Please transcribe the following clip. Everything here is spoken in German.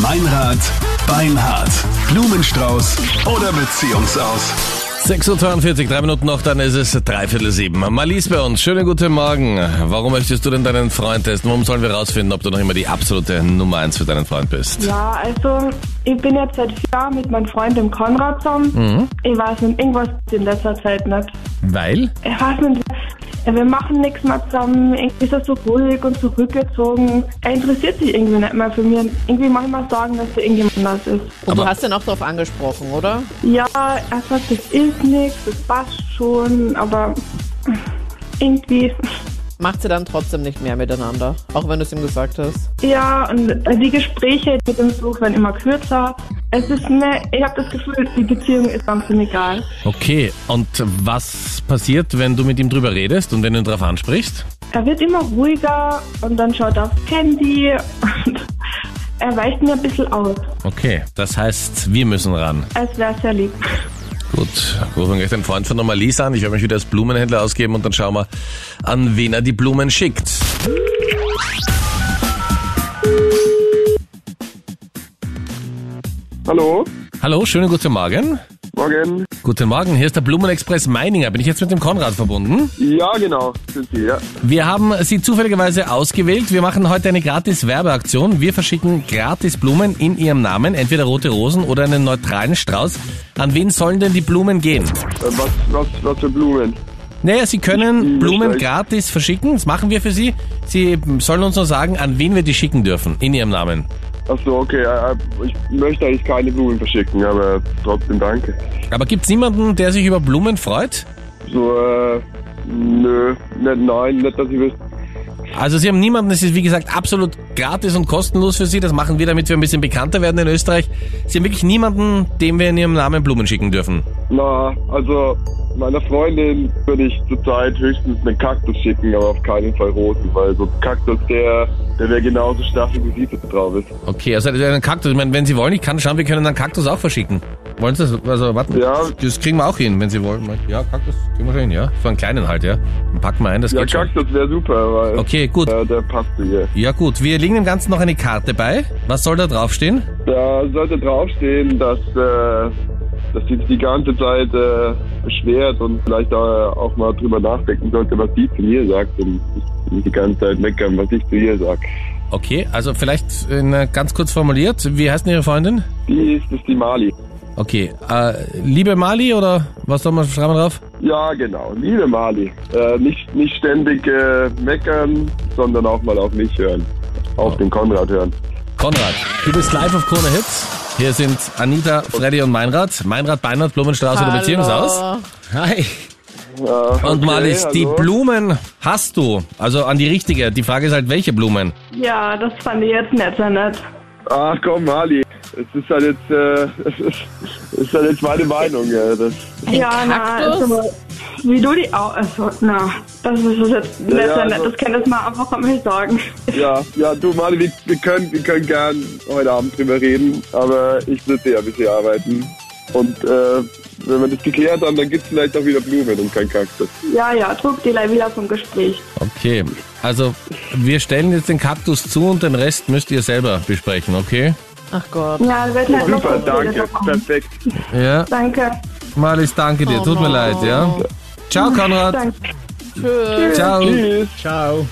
Meinrad, Beinhard, Blumenstrauß oder Beziehungsaus. 6.42 Uhr, drei Minuten noch, dann ist es dreiviertel sieben. Marlies bei uns, schönen guten Morgen. Warum möchtest du denn deinen Freund testen? Warum sollen wir rausfinden, ob du noch immer die absolute Nummer eins für deinen Freund bist? Ja, also ich bin jetzt seit vier Jahren mit meinem Freund dem Konrad zusammen. Ich weiß nicht, irgendwas in letzter Zeit nicht. Weil? Ich weiß nicht, wir machen nichts mehr zusammen. Irgendwie ist er so ruhig und zurückgezogen. Er interessiert sich irgendwie nicht mehr für mich. Irgendwie mache ich mal sagen, dass er irgendjemand anders ist. Und Aber- du hast ihn auch darauf angesprochen, oder? Ja, er sagt, das ist nichts, das passt schon, aber irgendwie. Macht sie dann trotzdem nicht mehr miteinander, auch wenn du es ihm gesagt hast. Ja, und die Gespräche mit dem Besuch werden immer kürzer. Es ist mir, ich habe das Gefühl, die Beziehung ist ganz egal. Okay, und was passiert, wenn du mit ihm drüber redest und wenn du ihn darauf ansprichst? Er wird immer ruhiger und dann schaut er aufs Handy und er weicht mir ein bisschen aus. Okay, das heißt, wir müssen ran. Es wäre sehr lieb. Gut, rufen wir gleich den Freund von der Marlies an. Ich werde mich wieder als Blumenhändler ausgeben und dann schauen wir, an wen er die Blumen schickt. Hallo, Hallo, schönen guten Morgen. Morgen. Guten Morgen, hier ist der Blumenexpress Meininger. Bin ich jetzt mit dem Konrad verbunden? Ja, genau, sind Sie, ja. Wir haben Sie zufälligerweise ausgewählt. Wir machen heute eine gratis Werbeaktion. Wir verschicken gratis Blumen in Ihrem Namen, entweder rote Rosen oder einen neutralen Strauß. An wen sollen denn die Blumen gehen? Äh, was, was, was für Blumen? Naja, Sie können Blumen gratis verschicken. Das machen wir für Sie. Sie sollen uns nur sagen, an wen wir die schicken dürfen in Ihrem Namen. Ach so, okay, äh, ich möchte eigentlich keine Blumen verschicken, aber trotzdem danke. Aber gibt's niemanden, der sich über Blumen freut? So, äh, nö, nicht, nein, nicht, dass ich wüsste. Also Sie haben niemanden, es ist wie gesagt absolut gratis und kostenlos für Sie. Das machen wir, damit wir ein bisschen bekannter werden in Österreich. Sie haben wirklich niemanden, dem wir in Ihrem Namen Blumen schicken dürfen. Na, also, meiner Freundin würde ich zurzeit höchstens einen Kaktus schicken, aber auf keinen Fall Rosen, weil so ein Kaktus, der, der wäre genauso staffig, wie sie drauf ist. Okay, also einen Kaktus. Ich meine, wenn Sie wollen, ich kann schauen, wir können einen Kaktus auch verschicken. Wollen Sie das? Also warten. Ja. Das kriegen wir auch hin, wenn Sie wollen. Ja, Kaktus kriegen wir schon hin, ja. So einen kleinen halt, ja. Dann packen wir ein, das Ja, geht schon. Kaktus wäre super, weil Okay, gut. äh, der passt zu ihr. Ja gut, wir legen dem Ganzen noch eine Karte bei. Was soll da draufstehen? Da sollte draufstehen, dass, äh, dass sie sich die ganze Zeit äh, beschwert und vielleicht äh, auch mal drüber nachdenken sollte, was sie zu mir sagt und nicht die ganze Zeit meckern, was ich zu ihr sag. Okay, also vielleicht äh, ganz kurz formuliert. Wie heißt denn Ihre Freundin? Die ist, ist die Mali. Okay, äh, liebe Mali oder was soll man schreiben drauf? Ja, genau. Liebe Mali. Äh, nicht, nicht ständig äh, meckern, sondern auch mal auf mich hören. Auf den Konrad hören. Konrad, du bist live auf Krone Hits. Hier sind Anita, Freddy und Meinrad. Meinrad, Beinhard, Blumenstraße oder Beziehungshaus. Hi. Ja, Und okay, Malis, die hallo. Blumen hast du. Also an die richtige. Die Frage ist halt, welche Blumen? Ja, das fand ich jetzt nicht so nett. Ach komm, Mali. Es ist halt jetzt, äh, es ist, es ist halt jetzt meine Meinung. Ja. Das, ja, na, Kaktus? also, wie du die auch, also, na, das ist jetzt Ja, so also- nett. Das kann ich mal einfach mal sagen. Ja, ja, du Mali, wir, wir, können, wir können gern heute Abend drüber reden, aber ich sitze ja ein bisschen arbeiten. Und äh, wenn wir das geklärt haben, dann gibt's vielleicht auch wieder Blumen und kein Kaktus. Ja, ja, trug die wieder vom Gespräch. Okay, also wir stellen jetzt den Kaktus zu und den Rest müsst ihr selber besprechen, okay? Ach Gott. Ja, wird nicht noch Super, danke, perfekt. Ja, Danke. Malis, danke dir. Oh Tut mir no. leid, ja? Ciao, Konrad. Danke. Tschüss. Ciao. Tschüss. Ciao.